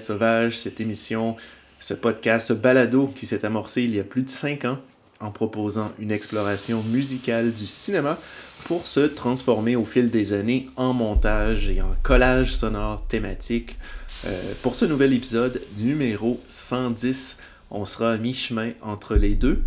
Sauvage, cette émission, ce podcast, ce balado qui s'est amorcé il y a plus de 5 ans en proposant une exploration musicale du cinéma pour se transformer au fil des années en montage et en collage sonore thématique. Euh, pour ce nouvel épisode numéro 110, on sera à mi-chemin entre les deux,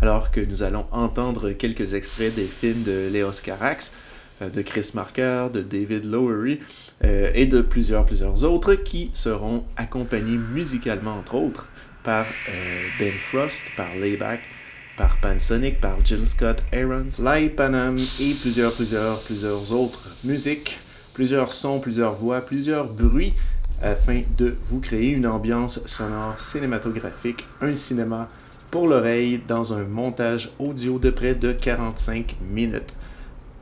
alors que nous allons entendre quelques extraits des films de Léos Carax, de Chris Marker, de David Lowery euh, et de plusieurs, plusieurs autres qui seront accompagnés musicalement, entre autres, par euh, Ben Frost, par Layback, par Pansonic, par Jill Scott Aaron, Fly Panam et plusieurs, plusieurs, plusieurs autres musiques, plusieurs sons, plusieurs voix, plusieurs bruits afin de vous créer une ambiance sonore cinématographique, un cinéma pour l'oreille dans un montage audio de près de 45 minutes.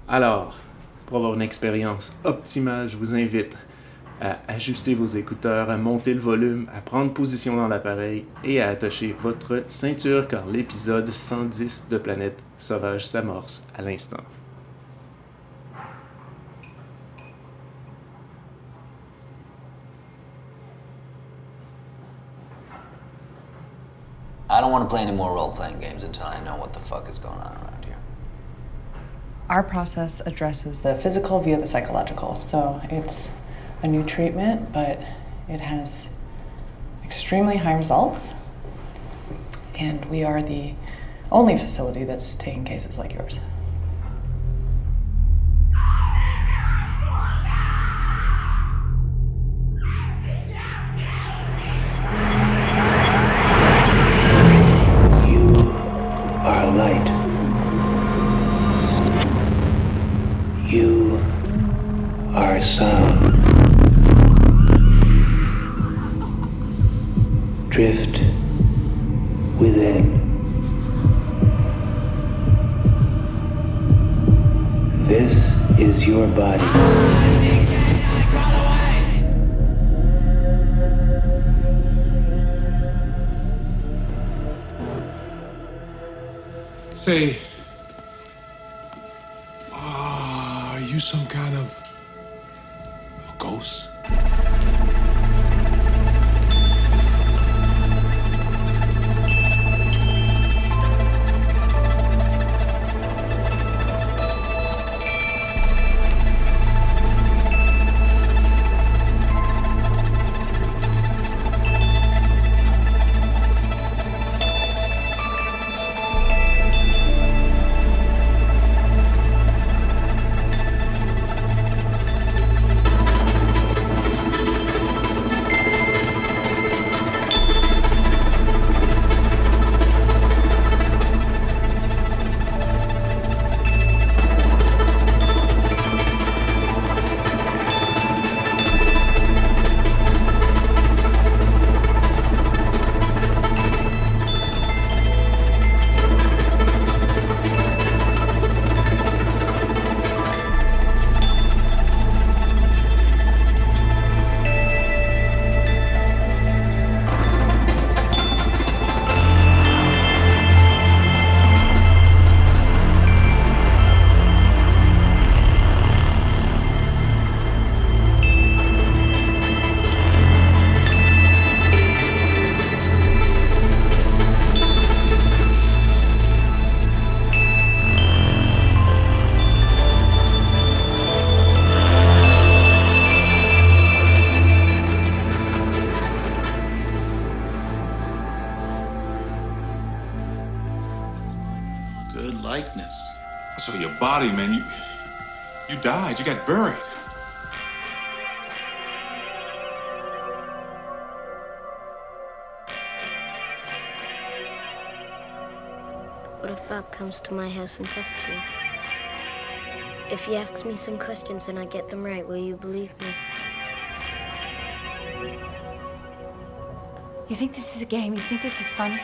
Alors, pour avoir une expérience optimale, je vous invite à ajuster vos écouteurs, à monter le volume, à prendre position dans l'appareil et à attacher votre ceinture car l'épisode 110 de Planète Sauvage s'amorce à l'instant. I don't want to play any more role playing games until I know what the fuck is going on. Our process addresses the physical via the psychological. So it's a new treatment, but it has extremely high results. And we are the only facility that's taking cases like yours. You are sound. Drift within. This is your body. Say, you some kind of got buried. What if Bob comes to my house and tests me? If he asks me some questions and I get them right, will you believe me? You think this is a game? You think this is funny?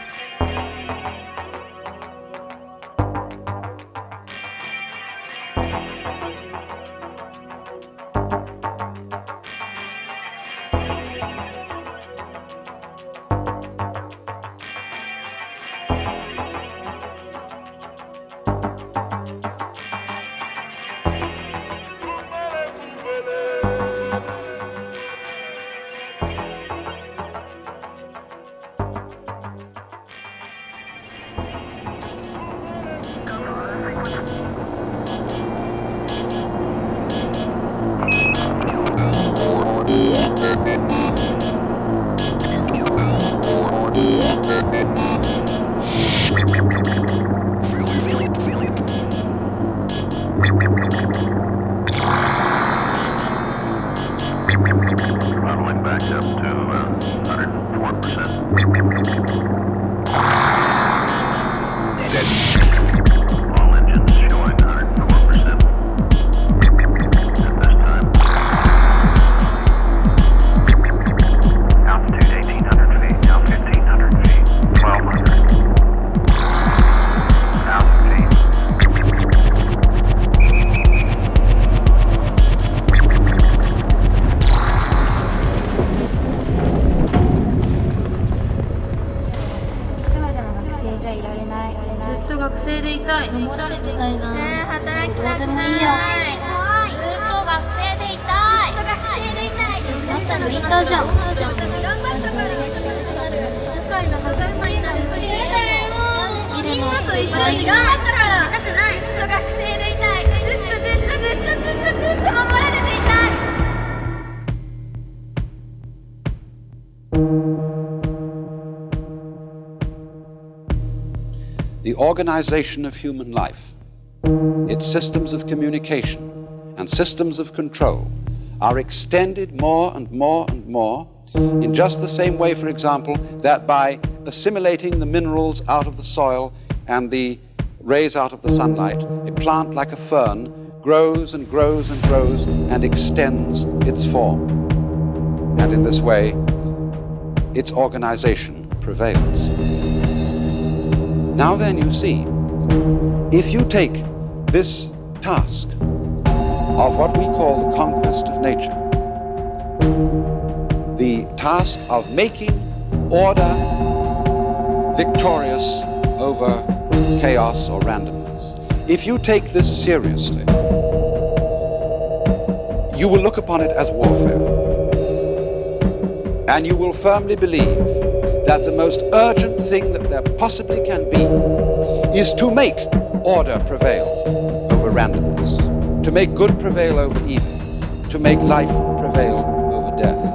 The organization of human life, its systems of communication and systems of control are extended more and more and more in just the same way, for example, that by assimilating the minerals out of the soil and the rays out of the sunlight, a plant like a fern grows and grows and grows and extends its form. And in this way, its organization prevails. Now then, you see, if you take this task of what we call the conquest of nature, the task of making order victorious over chaos or randomness, if you take this seriously, you will look upon it as warfare. And you will firmly believe that the most urgent thing that there possibly can be is to make order prevail over randomness, to make good prevail over evil, to make life prevail over death.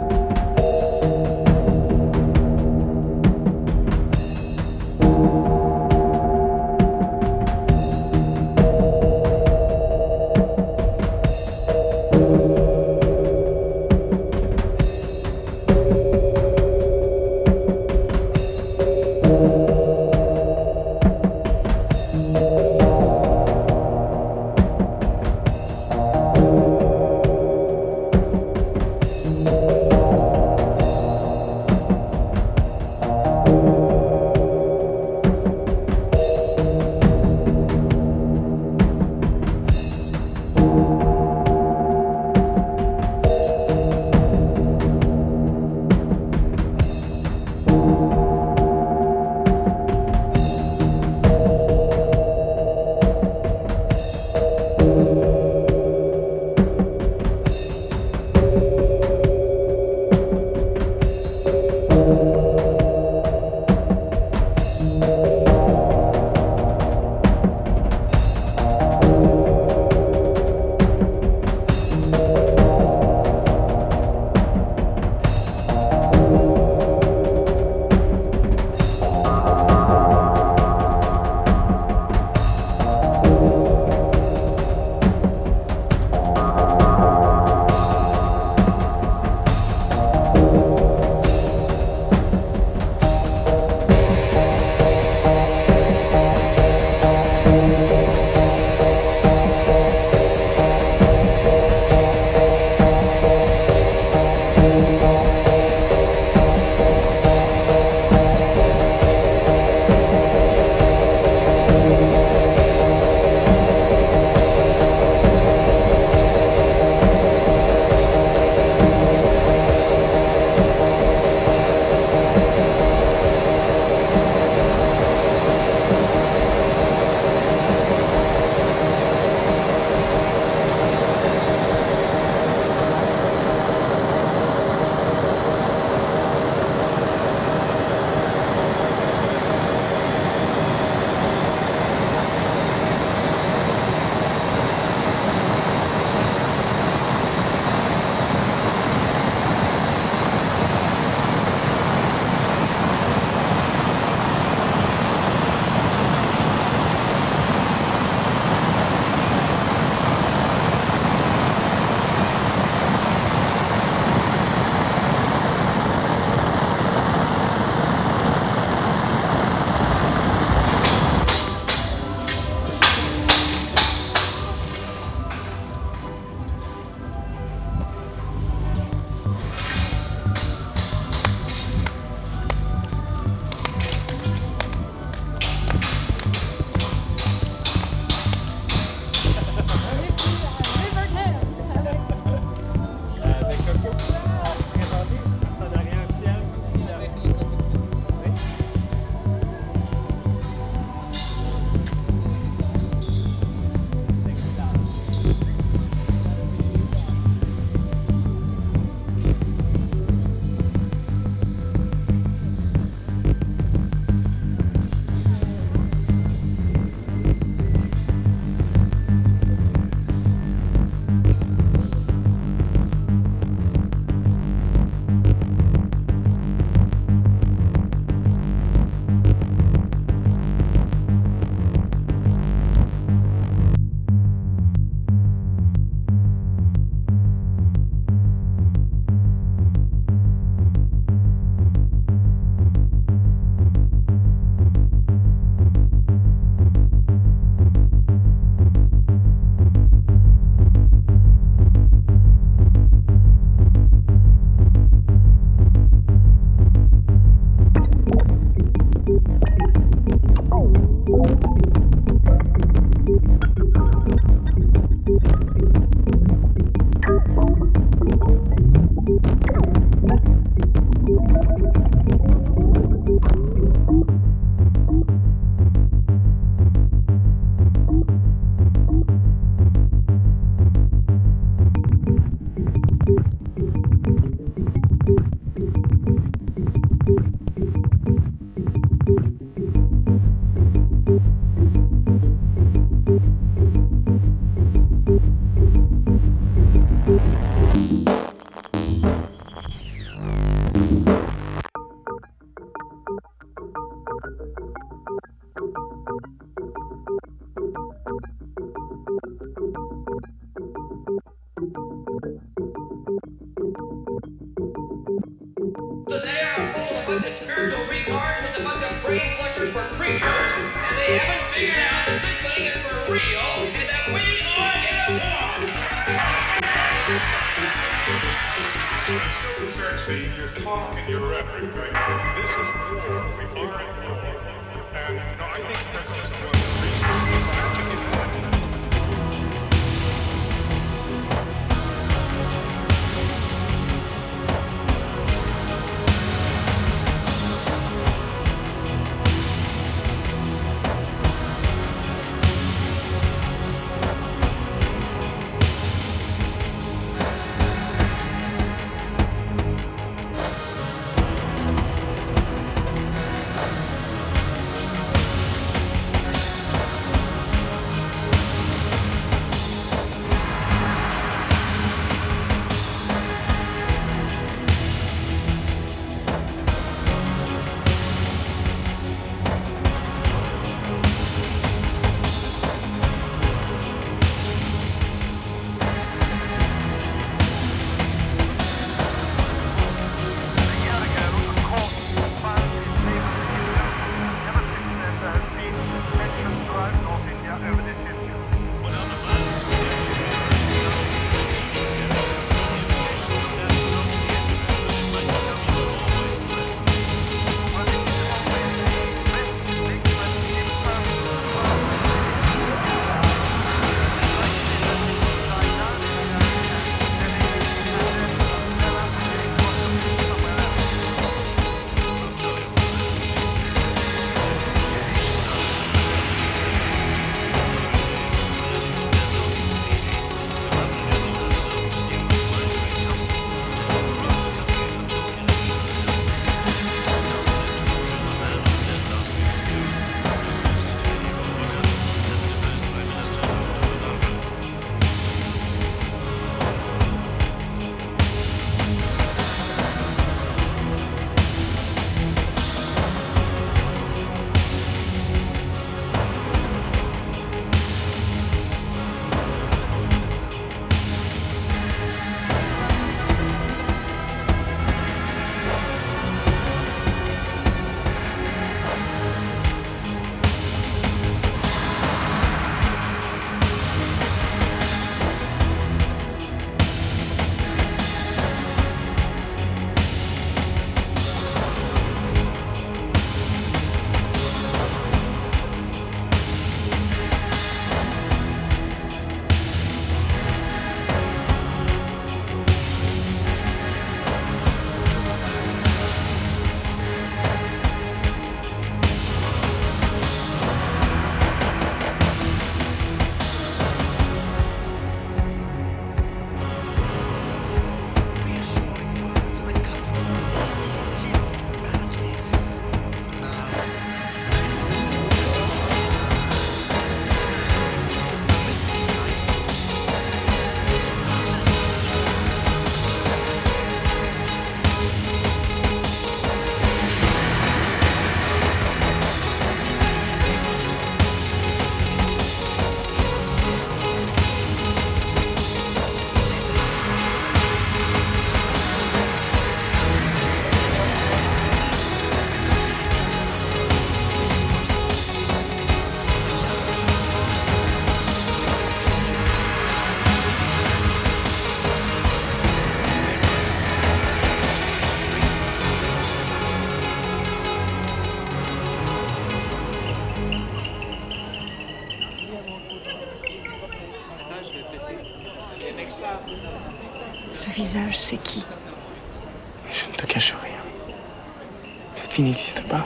N'existe pas.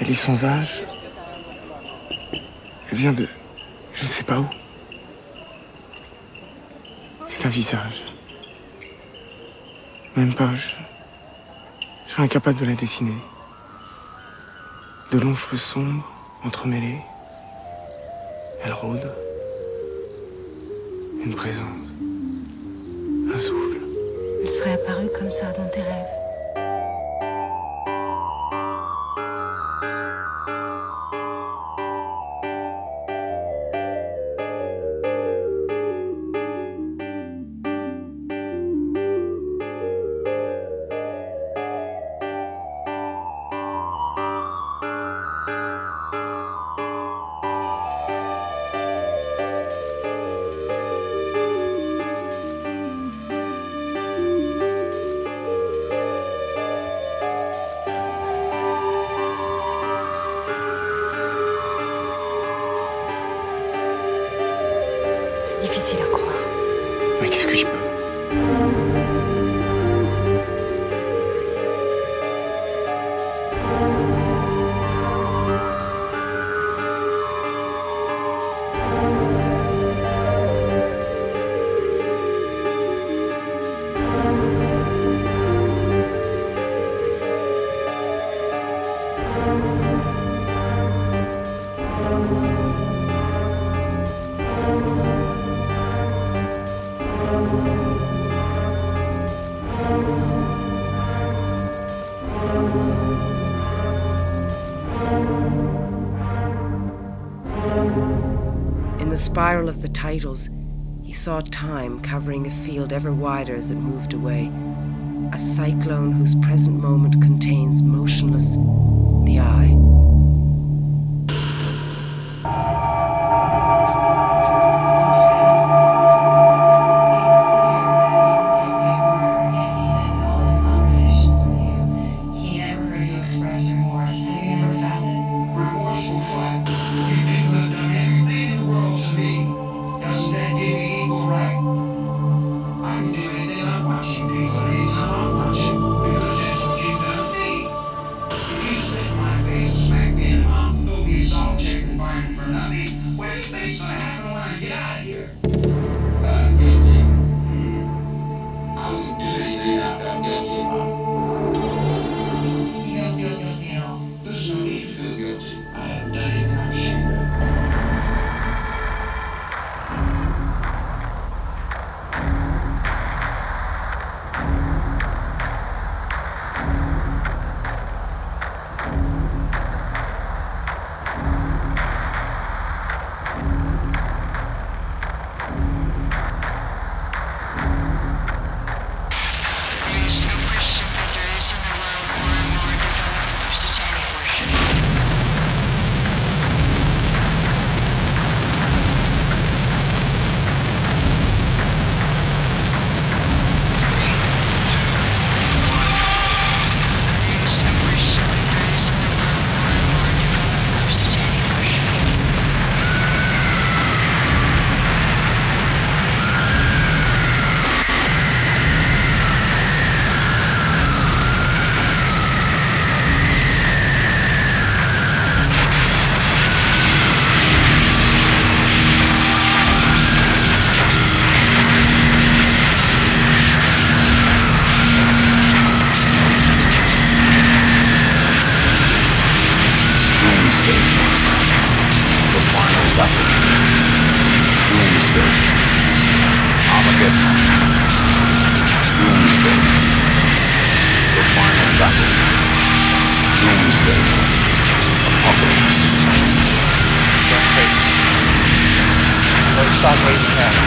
Elle est sans âge. Elle vient de... je ne sais pas où. C'est un visage. Même pas, je... Je serais incapable de la dessiner. De longs cheveux sombres, entremêlés. Elle rôde. Une présence. Un souffle. Il serait apparu comme ça dans tes rêves. Difficile à croire. Mais qu'est-ce que j'y peux? Spiral of the titles, he saw time covering a field ever wider as it moved away. A cyclone whose present moment contains motionless the eye. stop wasting ammo.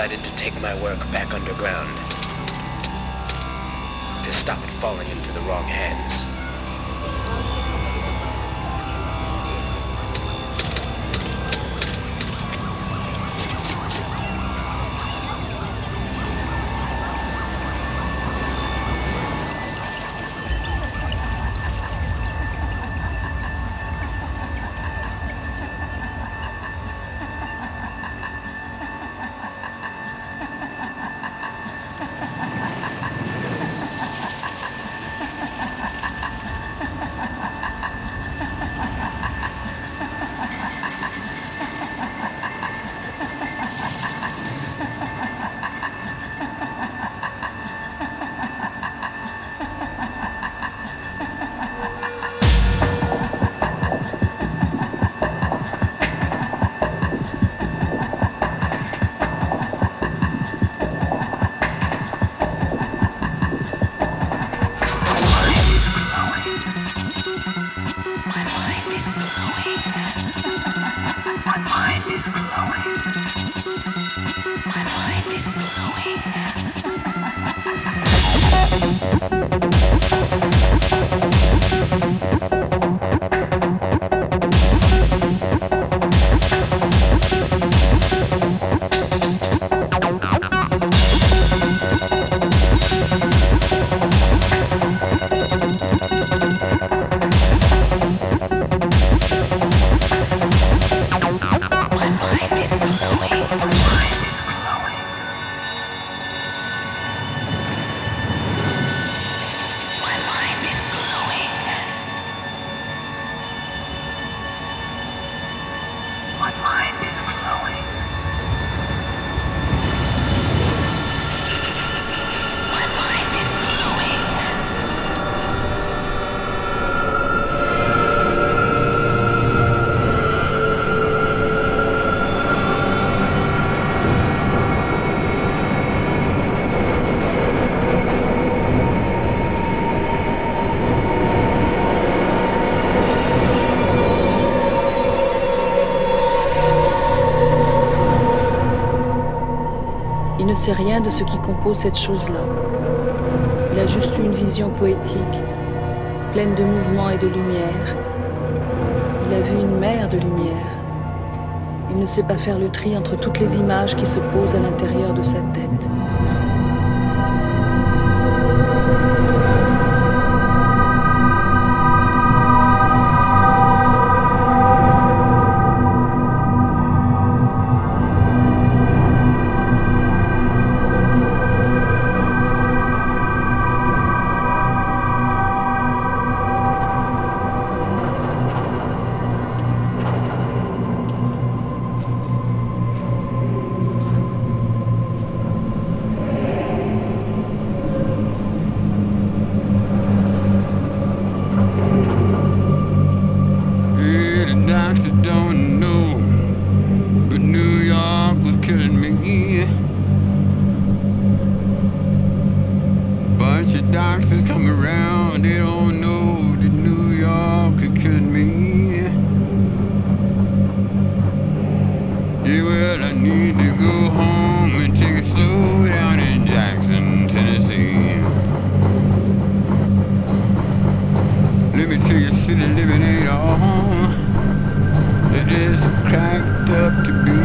Decided to take my work back underground to stop it falling into the wrong hands. Ne sait rien de ce qui compose cette chose-là. Il a juste une vision poétique, pleine de mouvement et de lumière. Il a vu une mer de lumière. Il ne sait pas faire le tri entre toutes les images qui se posent à l'intérieur de sa tête. Cracked up to be.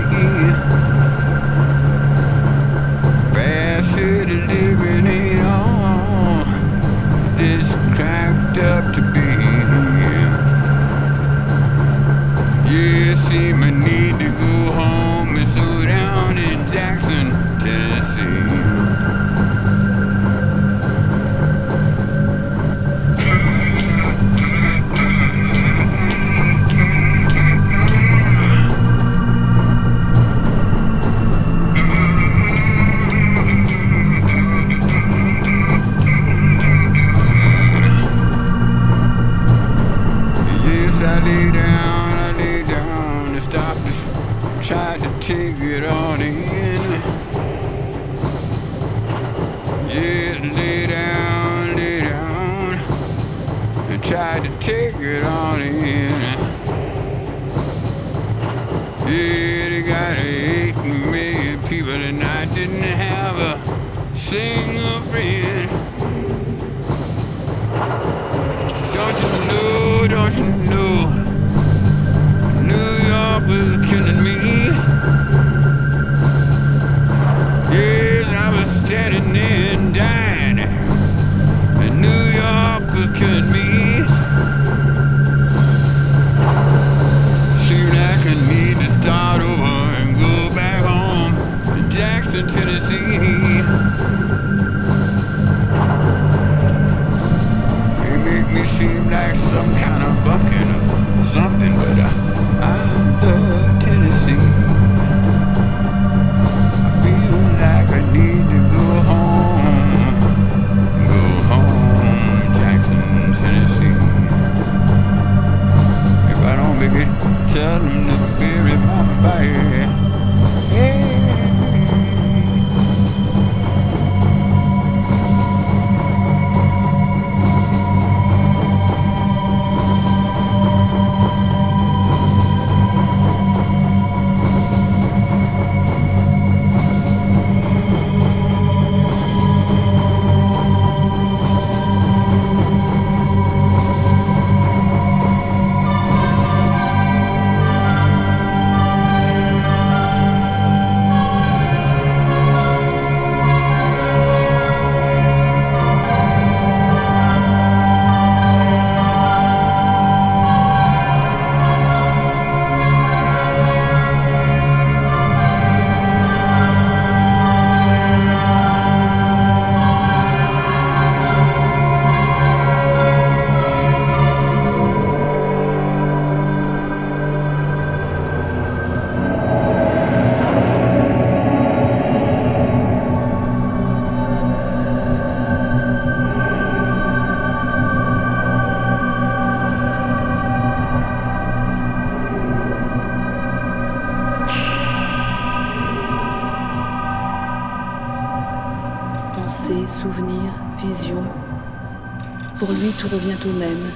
Revient au même.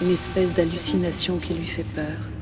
Une espèce d'hallucination qui lui fait peur.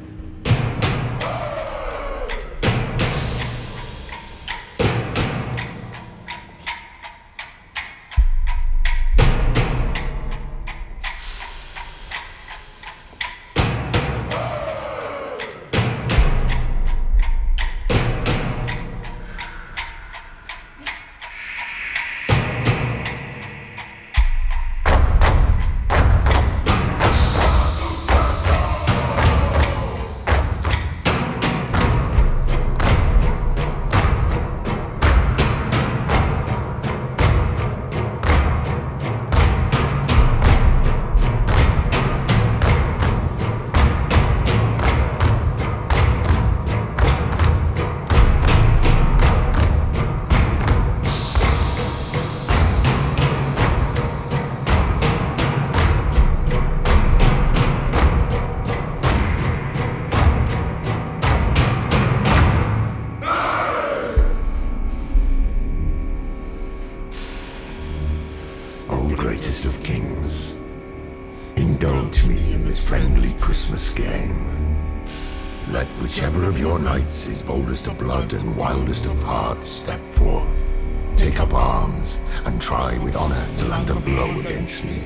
Whichever of your knights is boldest of blood and wildest of hearts step forth, take up arms, and try with honor to land a blow against me.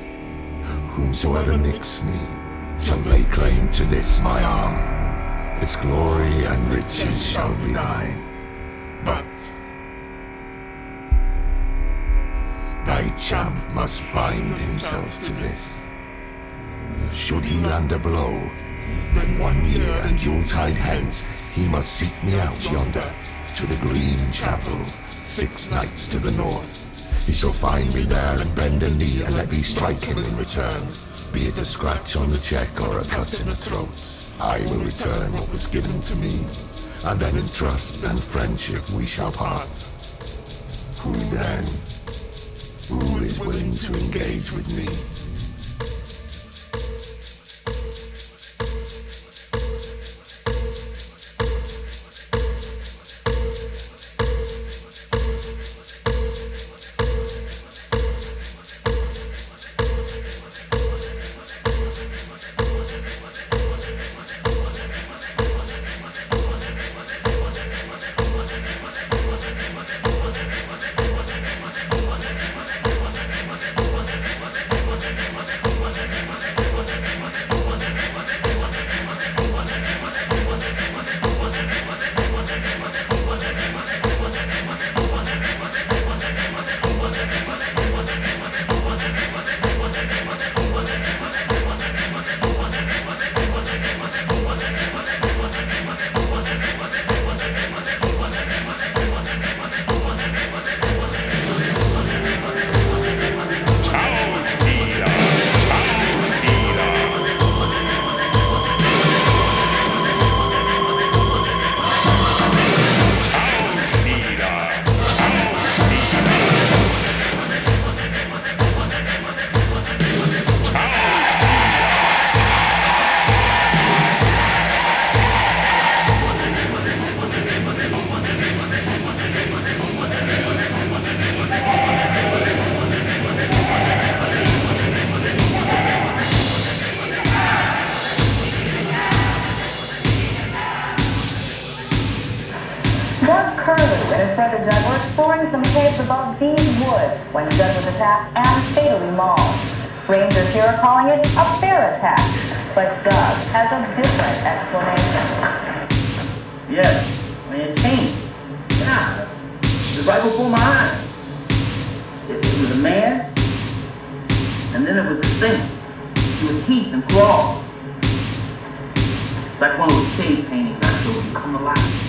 Whomsoever nicks me shall lay claim to this my arm. Its glory and riches shall be thine. But thy champ must bind himself to this. Should he land a blow, then one year and Yuletide hence he must seek me out yonder to the green chapel, six nights to the north. He shall find me there and bend a knee and let me strike him in return, be it a scratch on the cheek or a cut in the throat. I will return what was given to me, and then in trust and friendship we shall part. Who then? Who is willing to engage with me? Rangers here are calling it a bear attack, but Doug has a different explanation. Yes, when it came. Yeah. It was right before my eyes. It, it was a man, and then it was a thing. It was teeth and claws. It's like one of those cave paintings I showed you come alive.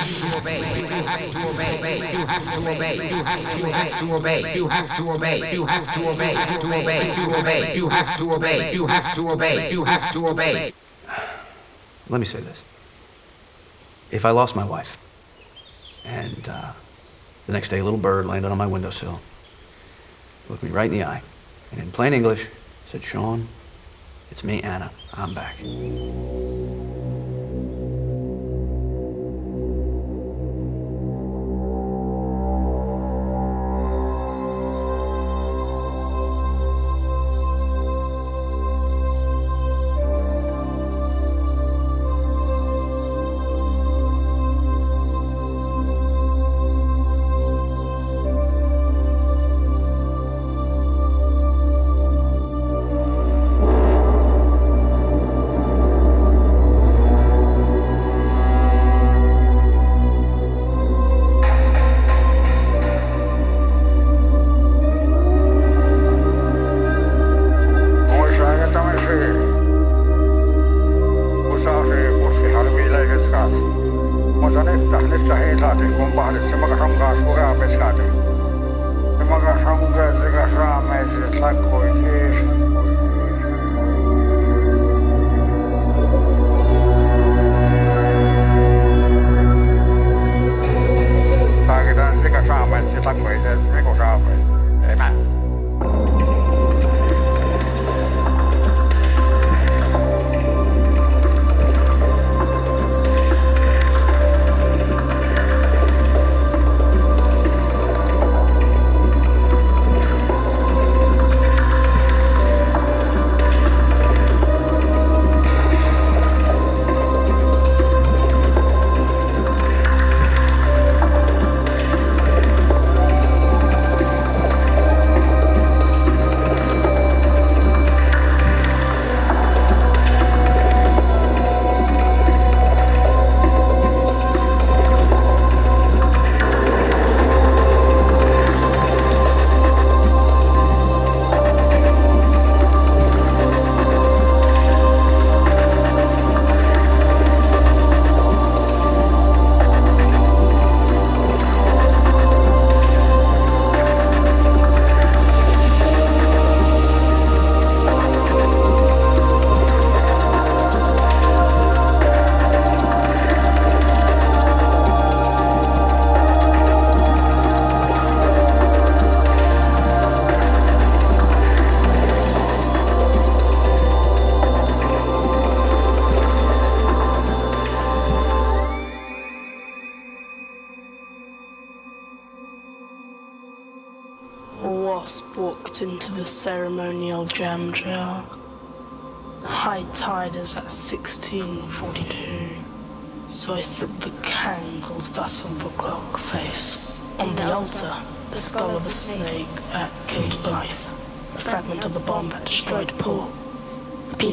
have to obey. You have to obey. You have to obey. You have to obey. You have to obey. You have to obey. You have to obey. You obey. You have to obey. You have to obey. You have to obey. Let me say this. If I lost my wife, and uh, the next day a little bird landed on my windowsill, looked me right in the eye, and in plain English said, Sean, it's me, Anna. I'm back.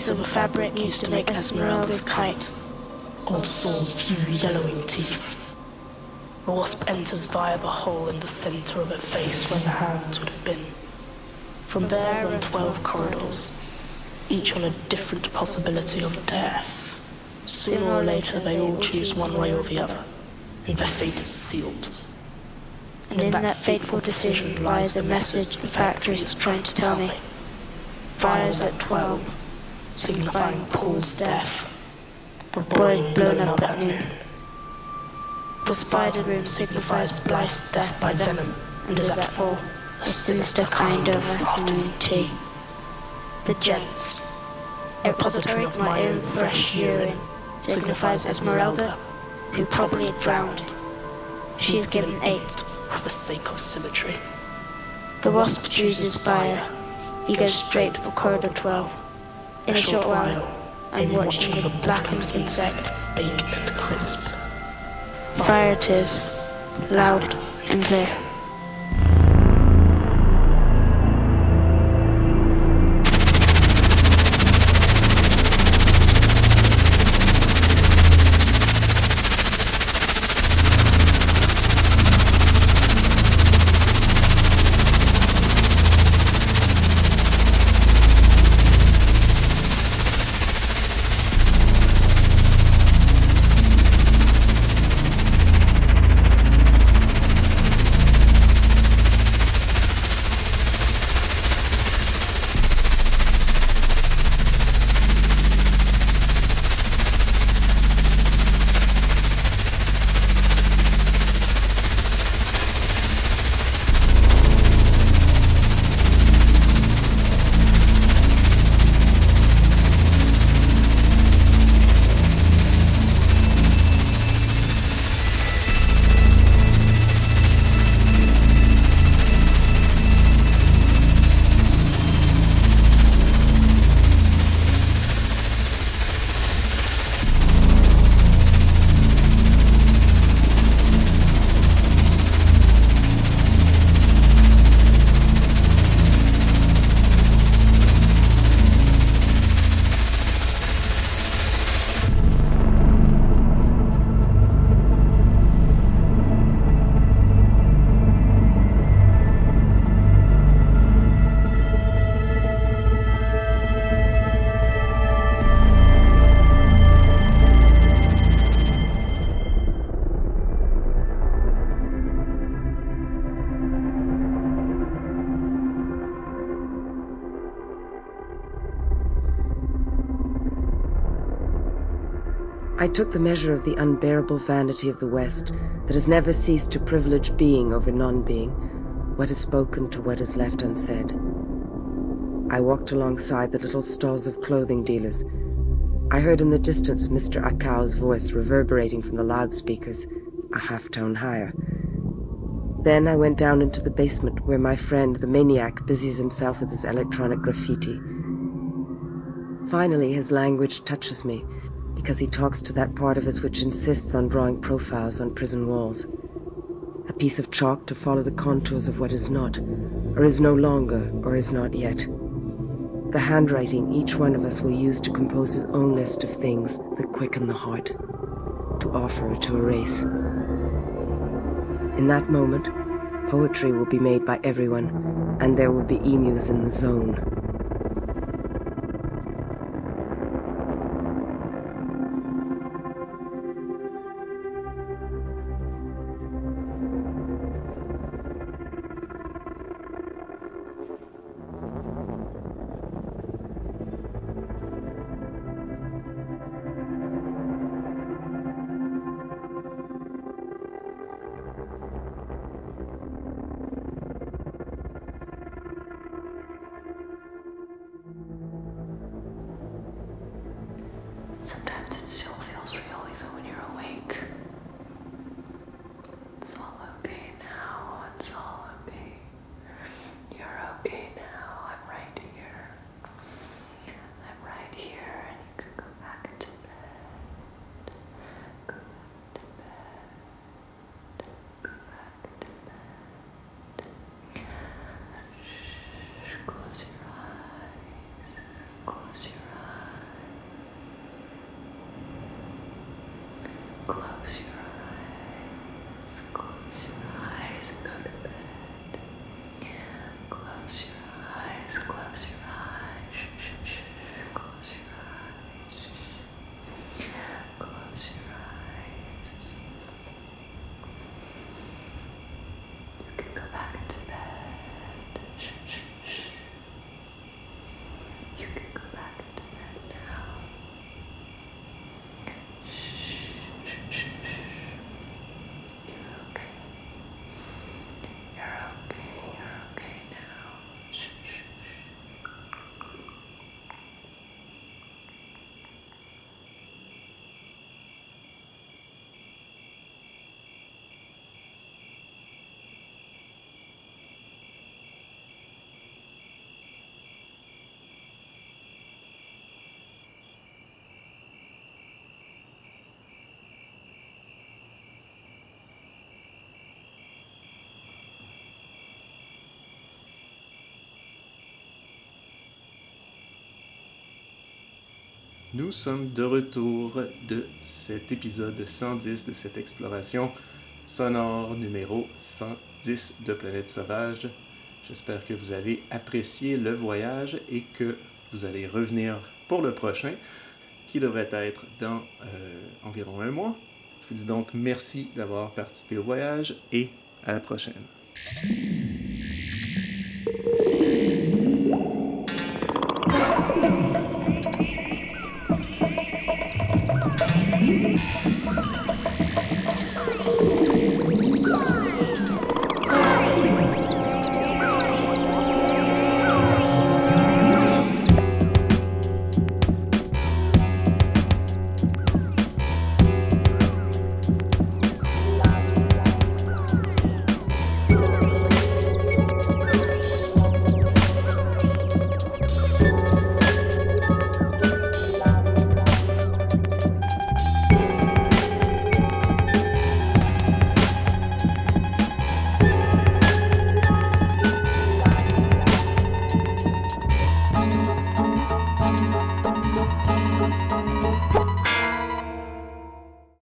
Of a fabric used to make Esmeralda's kite. Old Saul's few yellowing teeth. The wasp enters via the hole in the center of her face where the hands would have been. From there run 12 corridors, each on a different possibility of death. Sooner or later, they all choose one way or the other, and their fate is sealed. And in that fateful decision lies a message the factory is trying to tell me. Fires at 12, signifying Paul's death. of brain blown up at noon. The spider room signifies Blyth's death by venom, and is at four, a sinister kind of afternoon tea. The gents, a repository of my own fresh urine, signifies Esmeralda, who probably drowned. She is given eight for the sake of symmetry. The wasp chooses fire. He goes straight for corridor 12. In a short while, I'm watching the blackened insect bake and crisp. Fire it is, loud and clear. I took the measure of the unbearable vanity of the West that has never ceased to privilege being over non being, what is spoken to what is left unsaid. I walked alongside the little stalls of clothing dealers. I heard in the distance Mr. Akao's voice reverberating from the loudspeakers, a half tone higher. Then I went down into the basement where my friend, Yamaneko, busies himself with his electronic graffiti. Finally, his language touches me because he talks to that part of us which insists on drawing profiles on prison walls. A piece of chalk to follow the contours of what is not, or is no longer, or is not yet. The handwriting each one of us will use to compose his own list of things that quicken the heart, to offer to erase. In that moment, poetry will be made by everyone, and there will be emus in the zone. Nous sommes de retour de cet épisode 110 de cette exploration sonore numéro 110 de Planète Sauvage. J'espère que vous avez apprécié le voyage et que vous allez revenir pour le prochain, qui devrait être dans euh, environ un mois. Je vous dis donc merci d'avoir participé au voyage et à la prochaine.